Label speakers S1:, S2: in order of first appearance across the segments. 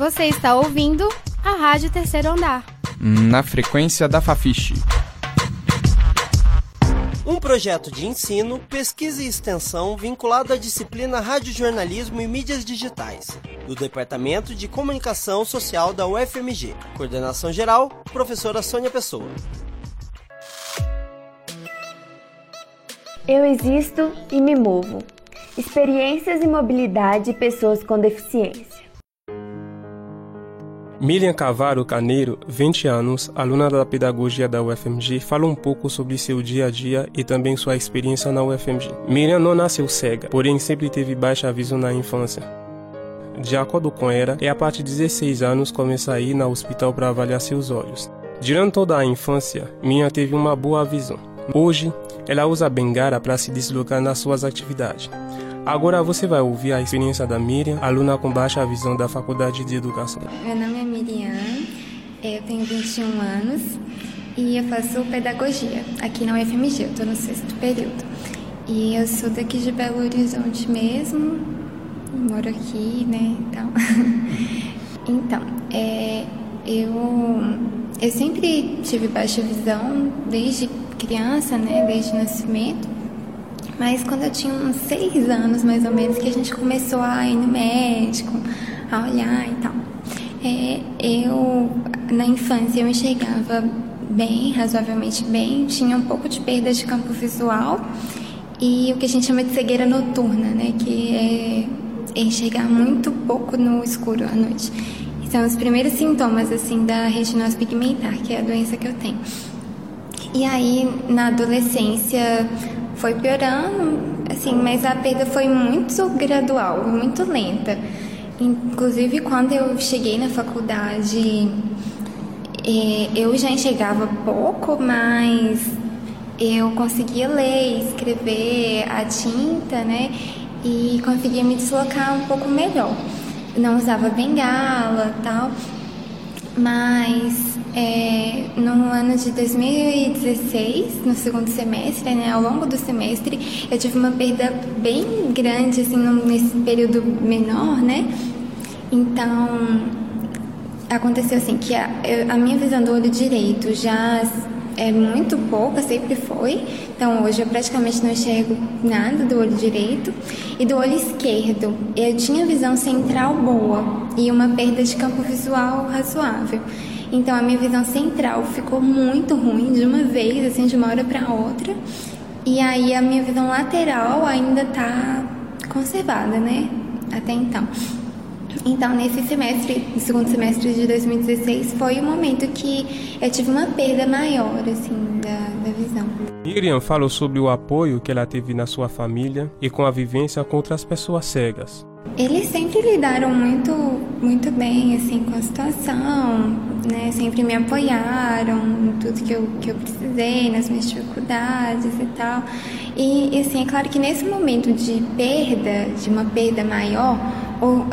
S1: Você está ouvindo a Rádio Terceiro Andar.
S2: Na frequência da Fafiche.
S3: Um projeto de ensino, pesquisa e extensão vinculado à disciplina Radiojornalismo e Mídias Digitais, do Departamento de Comunicação Social da UFMG. Coordenação geral, professora Sônia Pessoa.
S4: Eu existo e me movo. Experiências e mobilidade de pessoas com deficiência.
S5: Miriam Cavaro Caneiro, 20 anos, aluna da pedagogia da UFMG, fala um pouco sobre seu dia a dia e também sua experiência na UFMG. Miriam não nasceu cega, porém sempre teve baixa visão na infância. De acordo com ela, é a partir de 16 anos começa a ir no hospital para avaliar seus olhos. Durante toda a infância, Miriam teve uma boa visão. Hoje, ela usa a bengala para se deslocar nas suas atividades. Agora você vai ouvir a experiência da Miriam, aluna com baixa visão da Faculdade de Educação.
S6: Meu nome é eu tenho 21 anos e eu faço pedagogia aqui na UFMG, eu estou no sexto período. E eu sou daqui de Belo Horizonte mesmo, moro aqui, né, então... então, é, eu, eu sempre tive baixa visão desde criança, né, desde nascimento. Mas quando eu tinha uns seis anos, mais ou menos, que a gente começou a ir no médico, a olhar e tal. É, eu, na infância, eu enxergava bem, razoavelmente bem, tinha um pouco de perda de campo visual e o que a gente chama de cegueira noturna, né, que é enxergar muito pouco no escuro à noite. São os primeiros sintomas, assim, da retinose pigmentar, que é a doença que eu tenho. E aí, na adolescência, foi piorando, assim, mas a perda foi muito gradual, muito lenta. Inclusive, quando eu cheguei na faculdade, é, eu já enxergava pouco, mas eu conseguia ler, escrever a tinta, né? E conseguia me deslocar um pouco melhor. Não usava bengala tal, mas é, no ano de 2016, no segundo semestre, né, ao longo do semestre, eu tive uma perda bem grande, assim, nesse período menor, né? Então, aconteceu assim, que a, a minha visão do olho direito já é muito pouca, sempre foi. Então hoje eu praticamente não enxergo nada do olho direito. E do olho esquerdo, eu tinha visão central boa e uma perda de campo visual razoável. Então a minha visão central ficou muito ruim de uma vez, assim, de uma hora para outra. E aí a minha visão lateral ainda tá conservada, né? Até então. Então, nesse semestre, no segundo semestre de 2016, foi o momento que eu tive uma perda maior, assim, da, da visão.
S5: Miriam falou sobre o apoio que ela teve na sua família e com a vivência com outras pessoas cegas.
S6: Eles sempre lidaram muito, muito bem, assim, com a situação, né? Sempre me apoiaram em tudo que eu, que eu precisei, nas minhas dificuldades e tal. E, e, assim, é claro que nesse momento de perda, de uma perda maior,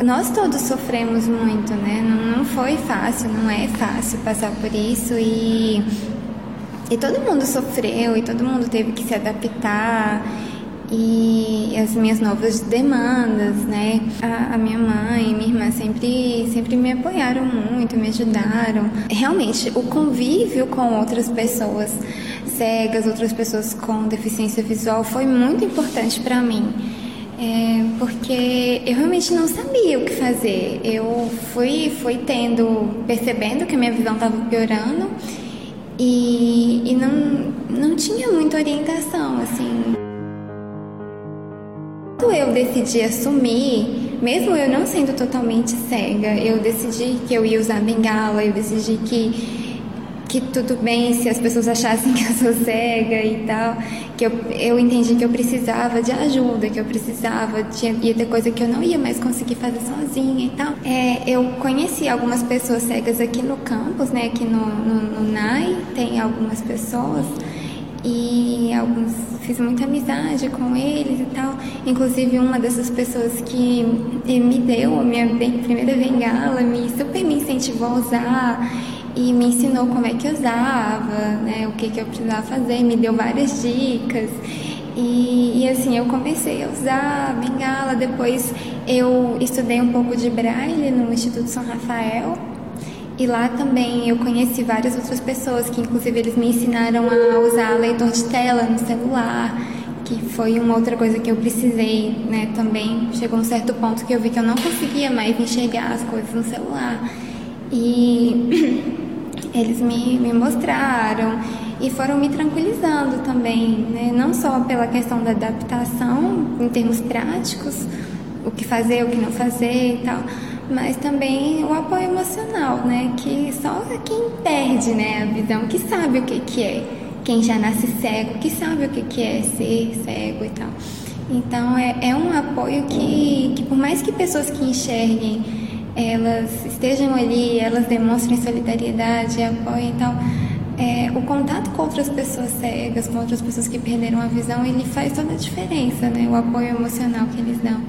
S6: nós todos sofremos muito, né? Não, não foi fácil, não é fácil passar por isso e, e todo mundo sofreu e todo mundo teve que se adaptar e as minhas novas demandas, né? A, a, minha mãe e minha irmã sempre, sempre me apoiaram muito, me ajudaram. Realmente, o convívio com outras pessoas cegas, outras pessoas com deficiência visual foi muito importante para mim. É, porque eu realmente não sabia o que fazer. Eu fui, fui tendo, percebendo que a minha visão estava piorando e, e não, não tinha muita orientação. Quando eu decidi assumir, mesmo eu não sendo totalmente cega, eu decidi que eu ia usar bengala, eu decidi que que tudo bem se as pessoas achassem que eu sou cega e tal, que eu, eu entendi que eu precisava de ajuda, que eu precisava, tinha, ia ter coisa que eu não ia mais conseguir fazer sozinha e tal. É, eu conheci algumas pessoas cegas aqui no campus, né, aqui no, no, no NAI, tem algumas pessoas e alguns fiz muita amizade com eles e tal. Inclusive uma dessas pessoas que me deu a minha primeira bengala, me super me incentivou a usar e me ensinou como é que usava, né, o que, que eu precisava fazer, me deu várias dicas. E, e, assim, eu comecei a usar bengala, depois eu estudei um pouco de braille no Instituto São Rafael. E lá também eu conheci várias outras pessoas que inclusive eles me ensinaram a usar leitor de tela no celular, que foi uma outra coisa que eu precisei, né, também. Chegou um certo ponto que eu vi que eu não conseguia mais enxergar as coisas no celular. E eles me, me mostraram e foram me tranquilizando também, né? não só pela questão da adaptação em termos práticos, o que fazer, o que não fazer e tal, mas também o apoio emocional, né? Que só quem perde né, a visão, que sabe o que, que é, quem já nasce cego, que sabe o que, que é ser cego e tal. Então é, é um apoio que, que por mais que pessoas que enxerguem elas estejam ali, elas demonstrem solidariedade, apoio, então é, o contato com outras pessoas cegas, com outras pessoas que perderam a visão, ele faz toda a diferença, né? O apoio emocional que eles dão.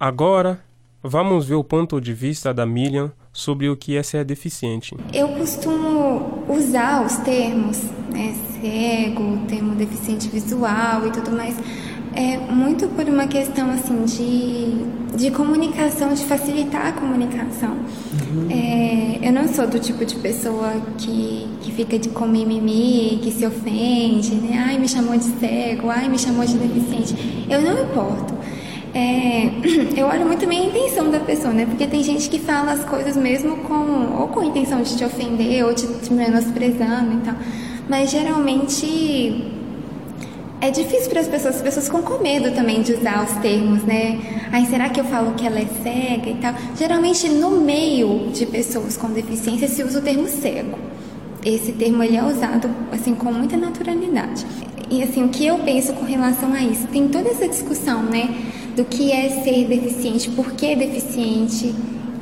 S5: Agora, vamos ver o ponto de vista da Miriam sobre o que é ser deficiente.
S6: Eu costumo usar os termos, né, cego, termo deficiente visual e tudo mais, é muito por uma questão assim de, de comunicação, de facilitar a comunicação. Uhum. É, eu não sou do tipo de pessoa que, que fica de com mimimi, que se ofende, né? Ai, me chamou de cego, ai, me chamou de deficiente. Eu não importo. É, eu olho muito também a intenção da pessoa, né? Porque tem gente que fala as coisas mesmo com ou com a intenção de te ofender ou te, te menosprezando e tal. Mas geralmente é difícil para as pessoas, as pessoas ficam com medo também de usar os termos, né? Ai, será que eu falo que ela é cega e tal? Geralmente, no meio de pessoas com deficiência, se usa o termo cego. Esse termo ele é usado assim com muita naturalidade. E assim, o que eu penso com relação a isso? Tem toda essa discussão, né? Do que é ser deficiente, por que deficiente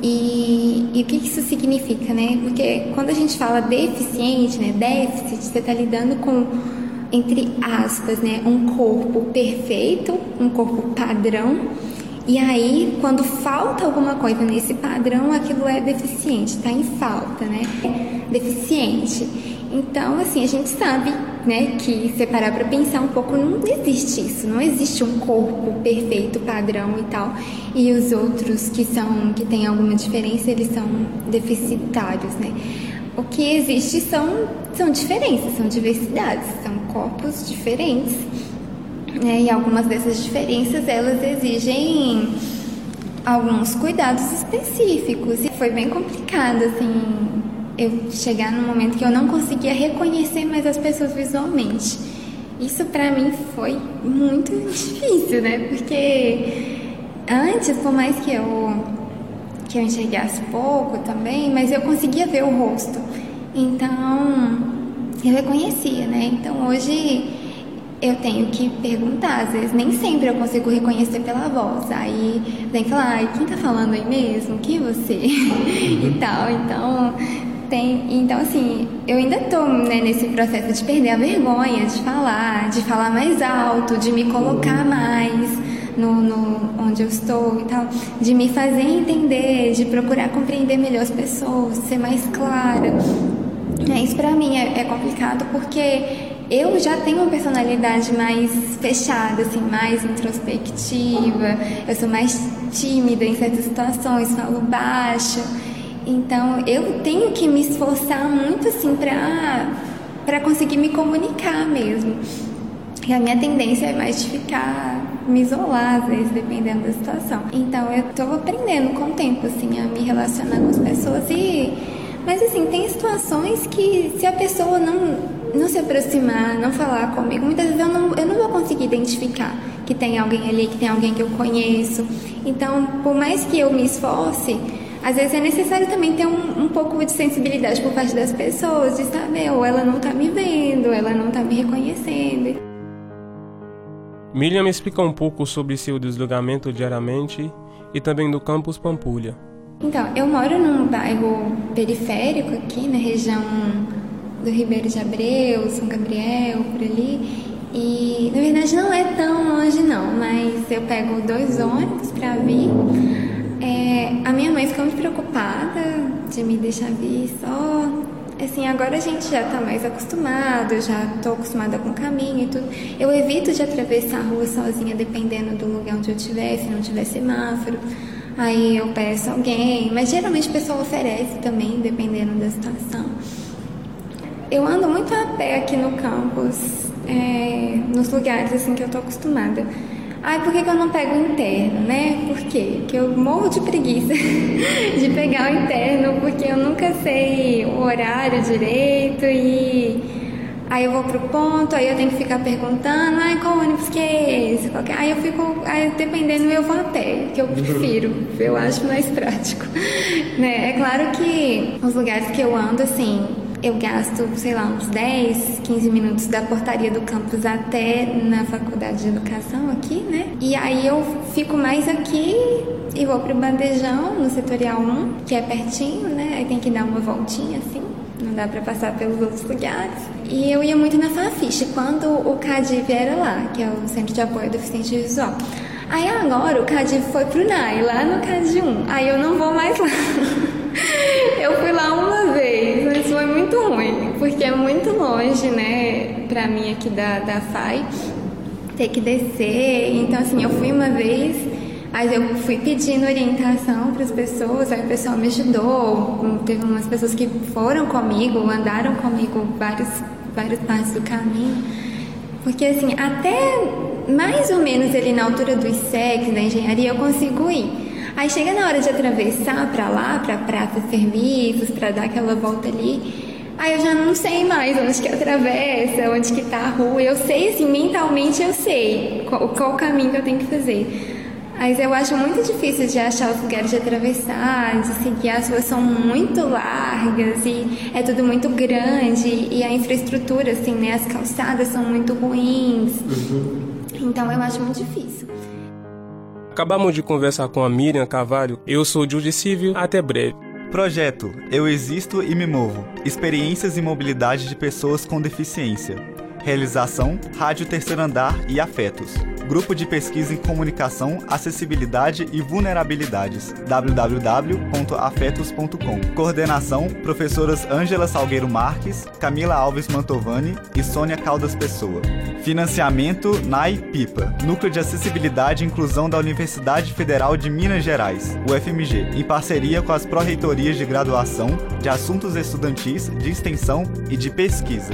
S6: e, e o que isso significa, né? Porque quando a gente fala deficiente, né? Déficit, você está lidando com entre aspas, né, um corpo perfeito, um corpo padrão. E aí, quando falta alguma coisa nesse padrão, aquilo é deficiente, está em falta, né? Deficiente. Então, assim, a gente sabe, né, que se parar para pensar um pouco, não existe isso, não existe um corpo perfeito, padrão e tal. E os outros que são, que têm alguma diferença, eles são deficitários, né? O que existe são, são diferenças, são diversidades, são corpos diferentes. Né? E algumas dessas diferenças elas exigem alguns cuidados específicos. E foi bem complicado, assim, eu chegar num momento que eu não conseguia reconhecer mais as pessoas visualmente. Isso para mim foi muito difícil, né? Porque antes, por mais que eu que eu enxergasse pouco também, mas eu conseguia ver o rosto. Então, eu reconhecia, né? Então, hoje eu tenho que perguntar, às vezes nem sempre eu consigo reconhecer pela voz. Aí que falar, ai, quem tá falando aí mesmo? Quem é você? e tal. Então, tem, então assim, eu ainda tô né, nesse processo de perder a vergonha de falar, de falar mais alto, de me colocar mais no, no, onde eu estou e tal, de me fazer entender, de procurar compreender melhor as pessoas, ser mais clara. É, isso para mim é, é complicado porque eu já tenho uma personalidade mais fechada, assim, mais introspectiva. Eu sou mais tímida em certas situações, falo baixo. Então eu tenho que me esforçar muito assim para para conseguir me comunicar mesmo. E a minha tendência é mais de ficar me isolar, às vezes, dependendo da situação. Então eu tô aprendendo com o tempo, assim, a me relacionar com as pessoas e. Mas assim, tem situações que se a pessoa não, não se aproximar, não falar comigo, muitas vezes eu não, eu não vou conseguir identificar que tem alguém ali, que tem alguém que eu conheço. Então, por mais que eu me esforce, às vezes é necessário também ter um, um pouco de sensibilidade por parte das pessoas, de saber, ou ela não tá me vendo, ela não tá me reconhecendo.
S5: Miriam me explica um pouco sobre seu deslocamento diariamente e também do campus Pampulha.
S6: Então, eu moro num bairro periférico aqui, na região do Ribeiro de Abreu, São Gabriel, por ali. E na verdade não é tão longe não, mas eu pego dois ônibus para vir. É, a minha mãe ficou muito preocupada de me deixar vir só assim, agora a gente já está mais acostumado, já estou acostumada com o caminho e tudo. Eu evito de atravessar a rua sozinha, dependendo do lugar onde eu estiver, se não tiver semáforo. Aí eu peço alguém, mas geralmente o pessoal oferece também, dependendo da situação. Eu ando muito a pé aqui no campus, é, nos lugares assim que eu tô acostumada. Ai, por que, que eu não pego o interno, né? Por quê? Porque eu morro de preguiça de pegar o interno, porque eu nunca sei o horário direito e Aí eu vou pro ponto, aí eu tenho que ficar perguntando, ai, qual ônibus que é esse? Qual que é? Aí eu fico, aí, dependendo, eu vou a pé, que eu prefiro, eu acho mais prático. né? É claro que os lugares que eu ando, assim, eu gasto, sei lá, uns 10, 15 minutos da portaria do campus até na faculdade de educação aqui, né? E aí eu fico mais aqui e vou pro bandejão, no setorial 1, que é pertinho, né? Aí tem que dar uma voltinha assim não dá para passar pelos outros lugares. E eu ia muito na Fafiche, quando o CADIV era lá, que é o Centro de Apoio Deficiente Visual. Aí agora o CADIV foi pro NAI, lá no CAD 1. Aí eu não vou mais lá. eu fui lá uma ruim, porque é muito longe, né, pra mim aqui da, da FAI, ter que descer. Então, assim, eu fui uma vez Aí eu fui pedindo orientação para as pessoas, aí o pessoal me ajudou. Teve umas pessoas que foram comigo, andaram comigo vários, várias partes do caminho. Porque assim, até mais ou menos ali na altura do ISEC, da engenharia, eu consigo ir. Aí chega na hora de atravessar para lá, para Praça Serviços, para dar aquela volta ali, Aí eu já não sei mais onde que atravessa, onde que tá a rua. Eu sei, assim, mentalmente eu sei qual, qual o caminho que eu tenho que fazer. Mas eu acho muito difícil de achar os lugares de atravessar, de seguir. As ruas são muito largas e é tudo muito grande e a infraestrutura, assim, né? As calçadas são muito ruins. Uhum. Então eu acho muito difícil.
S5: Acabamos de conversar com a Miriam Carvalho. Eu sou Judy Civil. Até breve.
S7: Projeto Eu Existo e Me Movo Experiências e Mobilidade de Pessoas com Deficiência. Realização Rádio Terceiro Andar e Afetos. Grupo de Pesquisa em Comunicação, Acessibilidade e Vulnerabilidades, www.afetos.com. Coordenação: Professoras Ângela Salgueiro Marques, Camila Alves Mantovani e Sônia Caldas Pessoa. Financiamento NAI PIPA, Núcleo de Acessibilidade e Inclusão da Universidade Federal de Minas Gerais, UFMG, em parceria com as pró-reitorias de graduação, de assuntos estudantis, de extensão e de pesquisa.